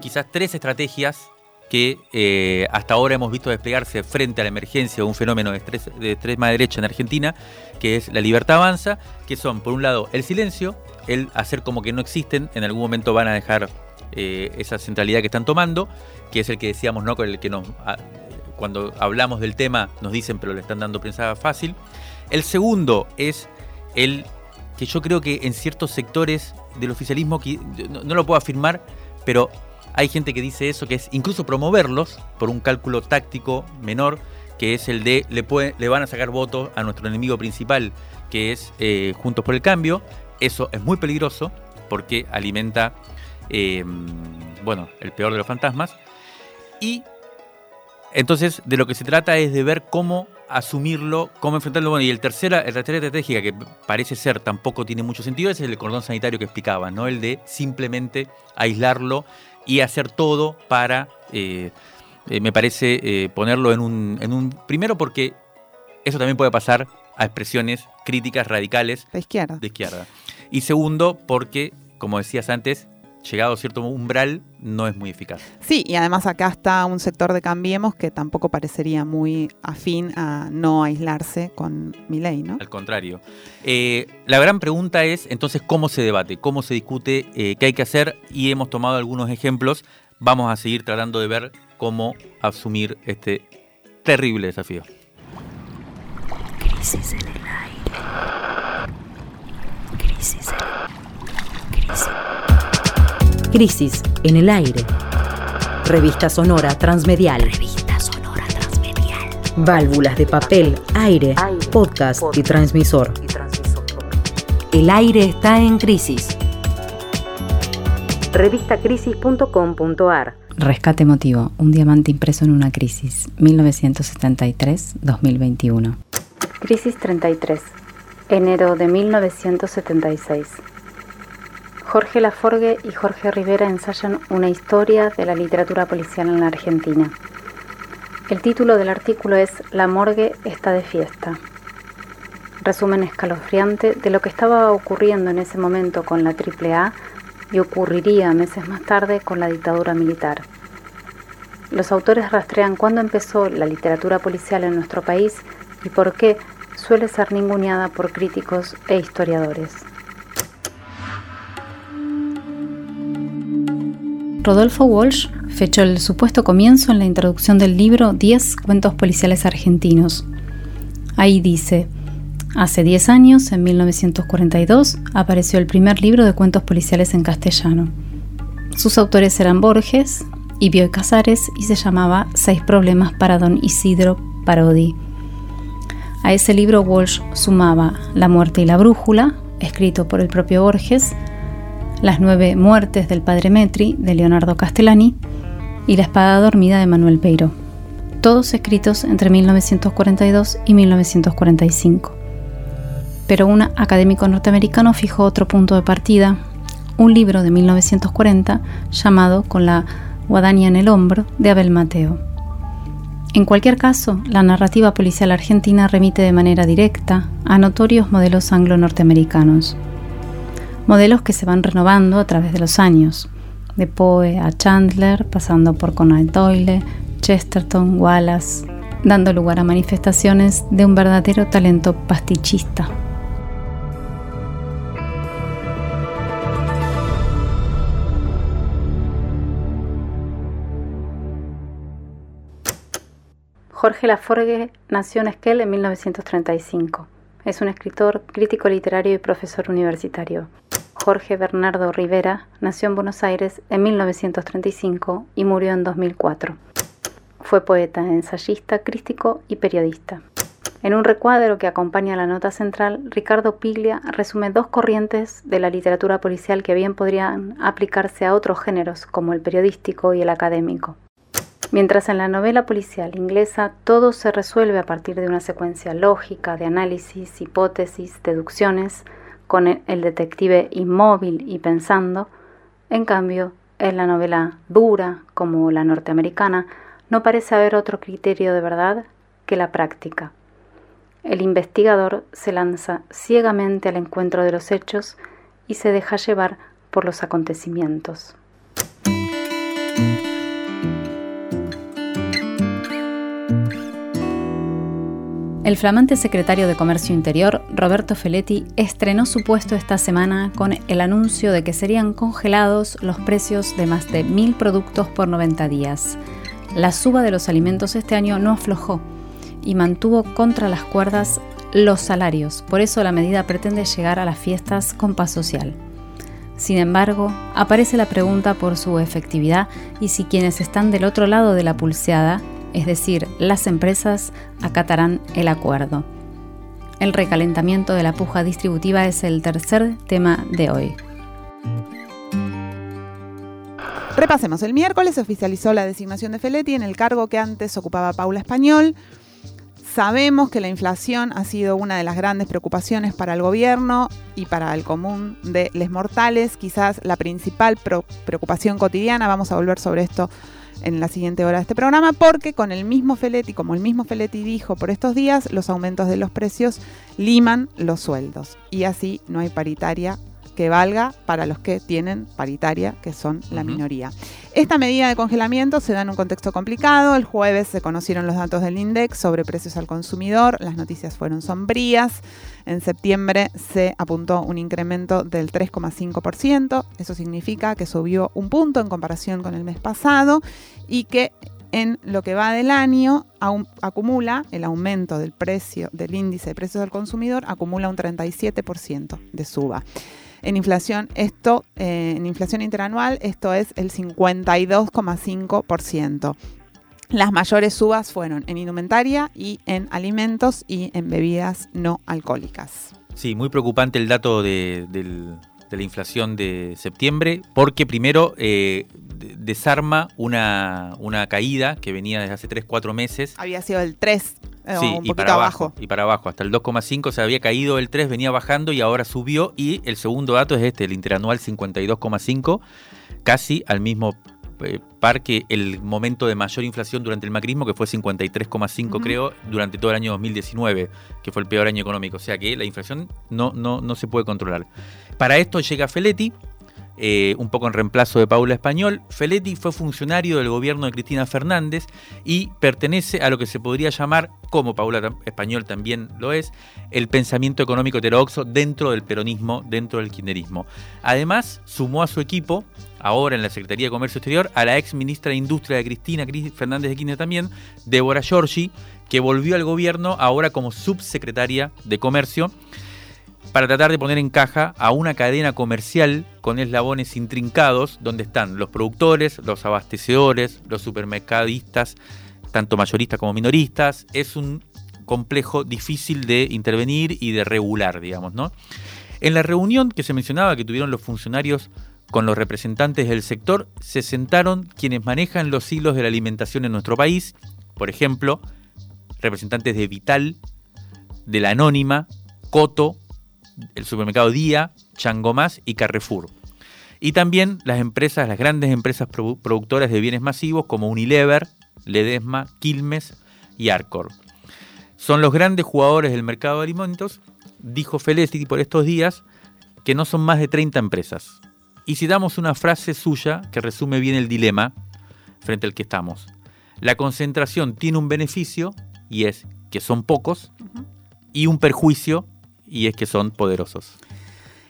quizás tres estrategias que eh, hasta ahora hemos visto desplegarse frente a la emergencia de un fenómeno de, de extrema derecha en Argentina, que es la libertad avanza, que son, por un lado, el silencio, el hacer como que no existen, en algún momento van a dejar eh, esa centralidad que están tomando, que es el que decíamos, ¿no? Con el que nos, cuando hablamos del tema nos dicen, pero le están dando prensa fácil. El segundo es el que yo creo que en ciertos sectores del oficialismo, no lo puedo afirmar, pero hay gente que dice eso, que es incluso promoverlos por un cálculo táctico menor, que es el de le, le van a sacar votos a nuestro enemigo principal, que es eh, Juntos por el Cambio. Eso es muy peligroso porque alimenta, em, bueno, el peor de los fantasmas. Y entonces de lo que se trata es de ver cómo asumirlo, cómo enfrentarlo. Bueno, y el tercera, la tercera estrategia que parece ser tampoco tiene mucho sentido es el cordón sanitario que explicaba, ¿no? El de simplemente aislarlo y hacer todo para, eh, eh, me parece, eh, ponerlo en un, en un... Primero porque eso también puede pasar a expresiones críticas radicales de izquierda. De izquierda. Y segundo porque, como decías antes, llegado a cierto umbral, no es muy eficaz. Sí, y además acá está un sector de Cambiemos que tampoco parecería muy afín a no aislarse con mi ley, ¿no? Al contrario. Eh, la gran pregunta es, entonces, ¿cómo se debate? ¿Cómo se discute? Eh, ¿Qué hay que hacer? Y hemos tomado algunos ejemplos. Vamos a seguir tratando de ver cómo asumir este terrible desafío. Crisis en el aire. Crisis en Crisis. Crisis en el aire. Revista sonora transmedial. Revista sonora transmedial. Válvulas de papel, aire, podcast, y, transmisor. y transmisor. El aire está en crisis. Revistacrisis.com.ar Rescate emotivo, un diamante impreso en una crisis, 1973-2021. Crisis 33, enero de 1976. Jorge Laforgue y Jorge Rivera ensayan una historia de la literatura policial en la Argentina. El título del artículo es La morgue está de fiesta. Resumen escalofriante de lo que estaba ocurriendo en ese momento con la AAA y ocurriría meses más tarde con la dictadura militar. Los autores rastrean cuándo empezó la literatura policial en nuestro país y por qué suele ser ninguneada por críticos e historiadores. Rodolfo Walsh fechó el supuesto comienzo en la introducción del libro 10 cuentos policiales argentinos. Ahí dice, hace 10 años, en 1942, apareció el primer libro de cuentos policiales en castellano. Sus autores eran Borges y Bioy Casares y se llamaba Seis problemas para don Isidro Parodi. A ese libro Walsh sumaba La muerte y la brújula, escrito por el propio Borges, las nueve muertes del padre Metri de Leonardo Castellani y La espada dormida de Manuel Peiro, todos escritos entre 1942 y 1945. Pero un académico norteamericano fijó otro punto de partida, un libro de 1940 llamado Con la guadaña en el hombro de Abel Mateo. En cualquier caso, la narrativa policial argentina remite de manera directa a notorios modelos anglo-norteamericanos, modelos que se van renovando a través de los años, de Poe a Chandler, pasando por Conan Doyle, Chesterton, Wallace, dando lugar a manifestaciones de un verdadero talento pastichista. Jorge Laforgue nació en Esquel en 1935. Es un escritor, crítico literario y profesor universitario. Jorge Bernardo Rivera nació en Buenos Aires en 1935 y murió en 2004. Fue poeta, ensayista, crítico y periodista. En un recuadro que acompaña la nota central, Ricardo Piglia resume dos corrientes de la literatura policial que bien podrían aplicarse a otros géneros, como el periodístico y el académico. Mientras en la novela policial inglesa todo se resuelve a partir de una secuencia lógica de análisis, hipótesis, deducciones, con el detective inmóvil y pensando, en cambio, en la novela dura, como la norteamericana, no parece haber otro criterio de verdad que la práctica. El investigador se lanza ciegamente al encuentro de los hechos y se deja llevar por los acontecimientos. El flamante secretario de Comercio Interior, Roberto Feletti, estrenó su puesto esta semana con el anuncio de que serían congelados los precios de más de mil productos por 90 días. La suba de los alimentos este año no aflojó y mantuvo contra las cuerdas los salarios, por eso la medida pretende llegar a las fiestas con paz social. Sin embargo, aparece la pregunta por su efectividad y si quienes están del otro lado de la pulseada es decir, las empresas acatarán el acuerdo. El recalentamiento de la puja distributiva es el tercer tema de hoy. Repasemos, el miércoles se oficializó la designación de Feletti en el cargo que antes ocupaba Paula Español. Sabemos que la inflación ha sido una de las grandes preocupaciones para el gobierno y para el común de les mortales, quizás la principal preocupación cotidiana. Vamos a volver sobre esto en la siguiente hora de este programa, porque con el mismo Feletti, como el mismo Feletti dijo por estos días, los aumentos de los precios liman los sueldos. Y así no hay paritaria que valga para los que tienen paritaria, que son la minoría. Esta medida de congelamiento se da en un contexto complicado. El jueves se conocieron los datos del INDEX sobre precios al consumidor. Las noticias fueron sombrías. En septiembre se apuntó un incremento del 3,5%. Eso significa que subió un punto en comparación con el mes pasado y que en lo que va del año acumula el aumento del precio del índice de precios al consumidor acumula un 37% de suba. En inflación, esto, eh, en inflación interanual, esto es el 52,5%. Las mayores subas fueron en indumentaria y en alimentos y en bebidas no alcohólicas. Sí, muy preocupante el dato de, la inflación de septiembre, porque primero eh, desarma una, una, caída que venía desde hace 3-4 meses. Había sido el 3, eh, sí, un y para abajo, Y para abajo, hasta el 2,5 se había caído el 3, venía bajando y ahora subió. Y el segundo dato es este, el interanual 52,5, casi al mismo eh, par que el momento de mayor inflación durante el macrismo, que fue 53,5 creo, durante todo el año 2019, que fue el peor año económico. O sea que la inflación no, no, no se puede controlar. Para esto llega Feletti, eh, un poco en reemplazo de Paula Español. Feletti fue funcionario del gobierno de Cristina Fernández y pertenece a lo que se podría llamar, como Paula Español también lo es, el pensamiento económico heterodoxo dentro del peronismo, dentro del kirchnerismo. Además, sumó a su equipo, ahora en la Secretaría de Comercio Exterior, a la ex ministra de Industria de Cristina Fernández de Kirchner también, Débora Giorgi, que volvió al gobierno ahora como subsecretaria de Comercio para tratar de poner en caja a una cadena comercial con eslabones intrincados donde están los productores, los abastecedores, los supermercadistas, tanto mayoristas como minoristas. Es un complejo difícil de intervenir y de regular, digamos, ¿no? En la reunión que se mencionaba que tuvieron los funcionarios con los representantes del sector, se sentaron quienes manejan los hilos de la alimentación en nuestro país, por ejemplo, representantes de Vital, de la Anónima, Coto, el supermercado Día, Changomás y Carrefour. Y también las empresas, las grandes empresas productoras de bienes masivos como Unilever, Ledesma, Quilmes y Arcor. Son los grandes jugadores del mercado de alimentos, dijo Feletti por estos días, que no son más de 30 empresas. Y citamos una frase suya que resume bien el dilema frente al que estamos. La concentración tiene un beneficio y es que son pocos y un perjuicio y es que son poderosos.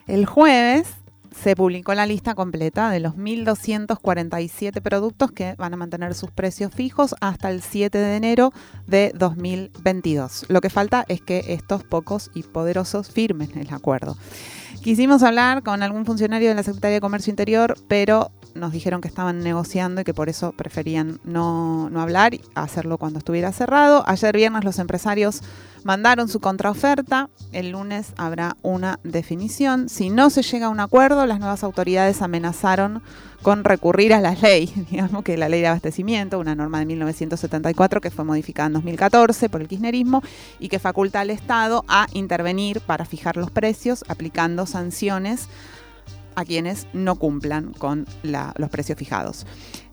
El jueves se publicó la lista completa de los 1.247 productos que van a mantener sus precios fijos hasta el 7 de enero de 2022. Lo que falta es que estos pocos y poderosos firmen el acuerdo. Quisimos hablar con algún funcionario de la Secretaría de Comercio Interior, pero nos dijeron que estaban negociando y que por eso preferían no, no hablar y hacerlo cuando estuviera cerrado. Ayer viernes los empresarios mandaron su contraoferta. El lunes habrá una definición. Si no se llega a un acuerdo, las nuevas autoridades amenazaron con recurrir a la ley, digamos que la ley de abastecimiento, una norma de 1974 que fue modificada en 2014 por el kirchnerismo y que faculta al Estado a intervenir para fijar los precios aplicando sanciones a quienes no cumplan con los precios fijados.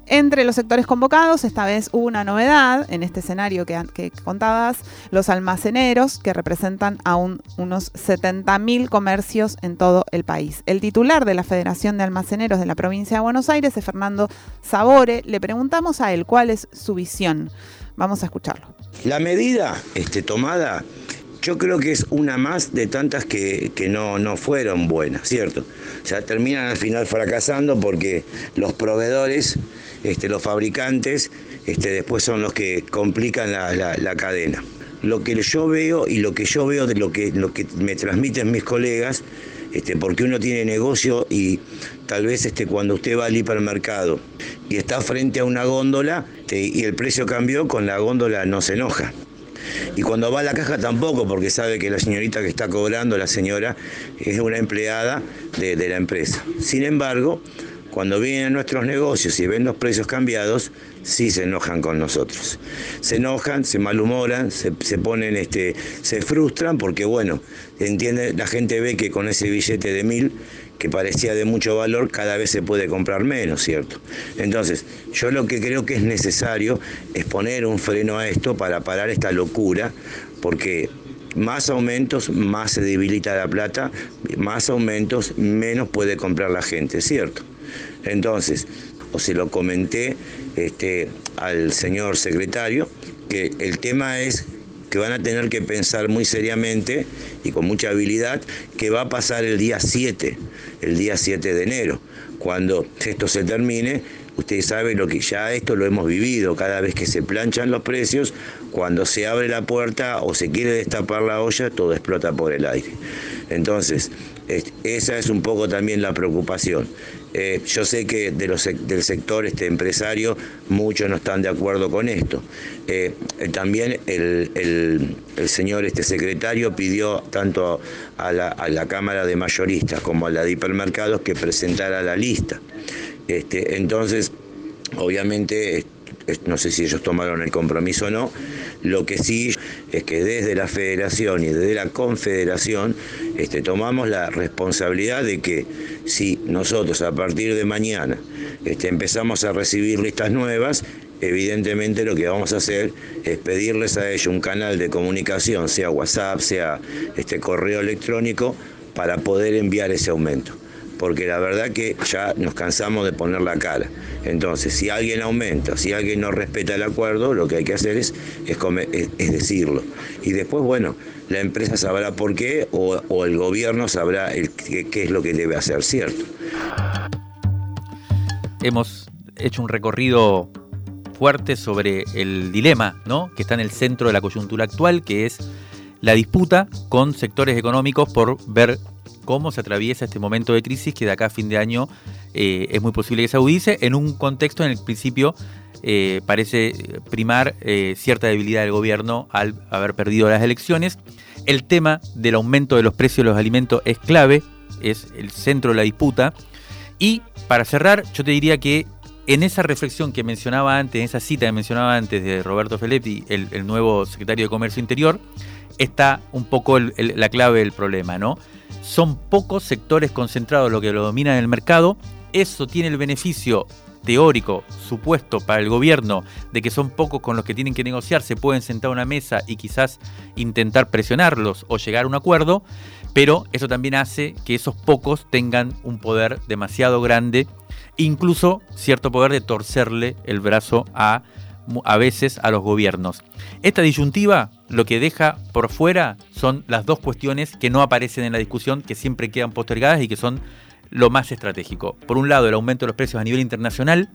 Entre los sectores convocados, esta vez hubo una novedad en este escenario que, contabas, los almaceneros, que representan a unos 70.000 comercios en todo el país. El titular de la Federación de Almaceneros de la provincia de Buenos Aires es Fernando Sabore. Le preguntamos a él cuál es su visión. Vamos a escucharlo. La medida este, tomada yo creo que es una más de tantas que, no, no, fueron buenas, ¿cierto? O sea, terminan al final fracasando porque los proveedores este, los fabricantes este, después son los que complican la, cadena. Lo que yo veo y lo que yo veo de lo que, me transmiten mis colegas, este, porque uno tiene negocio y tal vez cuando usted va al hipermercado y está frente a una góndola y el precio cambió, con la góndola no se enoja. Y cuando va a la caja tampoco, porque sabe que la señorita que está cobrando, la señora, es una empleada de la empresa. Sin embargo, cuando vienen a nuestros negocios y ven los precios cambiados, sí se enojan con nosotros. Se enojan, se malhumoran, se, ponen, este, se frustran porque, bueno, entiende, la gente ve que con ese billete de mil que parecía de mucho valor, cada vez se puede comprar menos, ¿cierto? Entonces, yo lo que creo que es necesario es poner un freno a esto para parar esta locura, porque más aumentos, más se debilita la plata, más aumentos, menos puede comprar la gente, ¿cierto? Entonces, o se lo comenté este, al señor secretario, que el tema es que van a tener que pensar muy seriamente y con mucha habilidad que va a pasar el día 7, el día 7 de enero. Cuando esto se termine, usted sabe lo que ya esto lo hemos vivido, cada vez que se planchan los precios, cuando se abre la puerta o se quiere destapar la olla, todo explota por el aire. Entonces, esa es un poco también la preocupación. Eh, yo sé que de los, del sector este, empresario muchos no están de acuerdo con esto. Eh, eh, también el, señor este secretario pidió tanto a la, Cámara de Mayoristas como a la de Hipermercados que presentara la lista. Este, entonces, obviamente, no sé si ellos tomaron el compromiso o no, lo que sí es que desde la federación y desde la confederación este, tomamos la responsabilidad de que si nosotros a partir de mañana este, empezamos a recibir listas nuevas, evidentemente lo que vamos a hacer es pedirles a ellos un canal de comunicación, sea WhatsApp, sea este, correo electrónico, para poder enviar ese aumento porque la verdad que ya nos cansamos de poner la cara. Entonces, si alguien aumenta, si alguien no respeta el acuerdo, lo que hay que hacer es, es, decirlo. Y después, bueno, la empresa sabrá por qué o, el gobierno sabrá qué, qué es lo que debe hacer, ¿cierto? Hemos hecho un recorrido fuerte sobre el dilema ¿no? que está en el centro de la coyuntura actual, que es la disputa con sectores económicos por ver cómo se atraviesa este momento de crisis que de acá a fin de año eh, es muy posible que se agudice en un contexto en el principio eh, parece primar eh, cierta debilidad del gobierno al haber perdido las elecciones. El tema del aumento de los precios de los alimentos es clave, es el centro de la disputa. Y para cerrar, yo te diría que en esa reflexión que mencionaba antes, en esa cita que mencionaba antes de Roberto Feletti, el, nuevo secretario de Comercio Interior, está un poco la clave del problema, ¿no? Son pocos sectores concentrados los que lo dominan el mercado. Eso tiene el beneficio teórico, supuesto para el gobierno de que son pocos con los que tienen que negociar, se pueden sentar a una mesa y quizás intentar presionarlos o llegar a un acuerdo, pero eso también hace que esos pocos tengan un poder demasiado grande, incluso cierto poder de torcerle el brazo a a veces a los gobiernos. Esta disyuntiva lo que deja por fuera son las dos cuestiones que no aparecen en la discusión, que siempre quedan postergadas y que son lo más estratégico. Por un lado, el aumento de los precios a nivel internacional,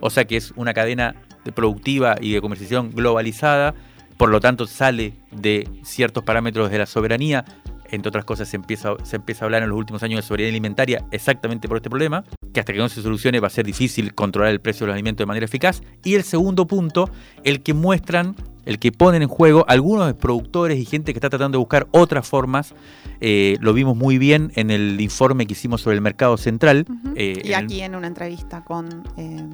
o sea que es una cadena de productiva y de comercialización globalizada, por lo tanto sale de ciertos parámetros de la soberanía, entre otras cosas se empieza, se empieza a hablar en los últimos años de soberanía alimentaria exactamente por este problema, que hasta que no se solucione va a ser difícil controlar el precio de los alimentos de manera eficaz. Y el segundo punto, el que muestran, el que ponen en juego algunos productores y gente que está tratando de buscar otras formas. Eh, lo vimos muy bien en el informe que hicimos sobre el mercado central. Eh, y aquí en una entrevista con... Eh,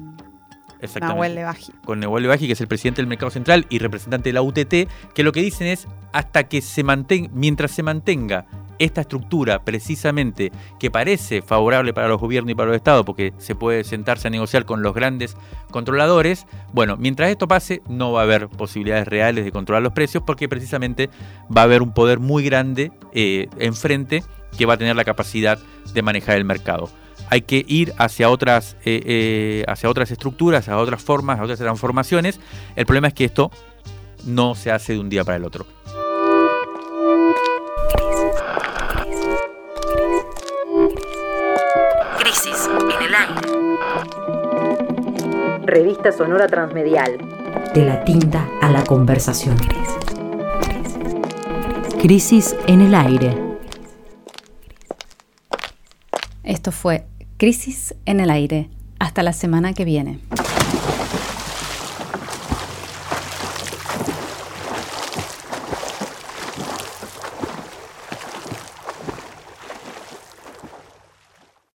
Nahuel Levaji. Con Nahuel Levaji, que es el presidente del Mercado Central y representante de la UTT, que lo que dicen es hasta que se mantenga, mientras se mantenga esta estructura precisamente que parece favorable para los gobiernos y para los estados porque se puede sentarse a negociar con los grandes controladores, bueno, mientras esto pase no va a haber posibilidades reales de controlar los precios porque precisamente va a haber un poder muy grande eh, enfrente que va a tener la capacidad de manejar el mercado hay que ir hacia otras, eh, eh, hacia otras estructuras, a otras formas, a otras transformaciones. El problema es que esto no se hace de un día para el otro. Crisis en el aire. Revista Sonora Transmedial. De la tinta a la conversación. Crisis en el aire. Esto fue Crisis en el aire. Hasta la semana que viene.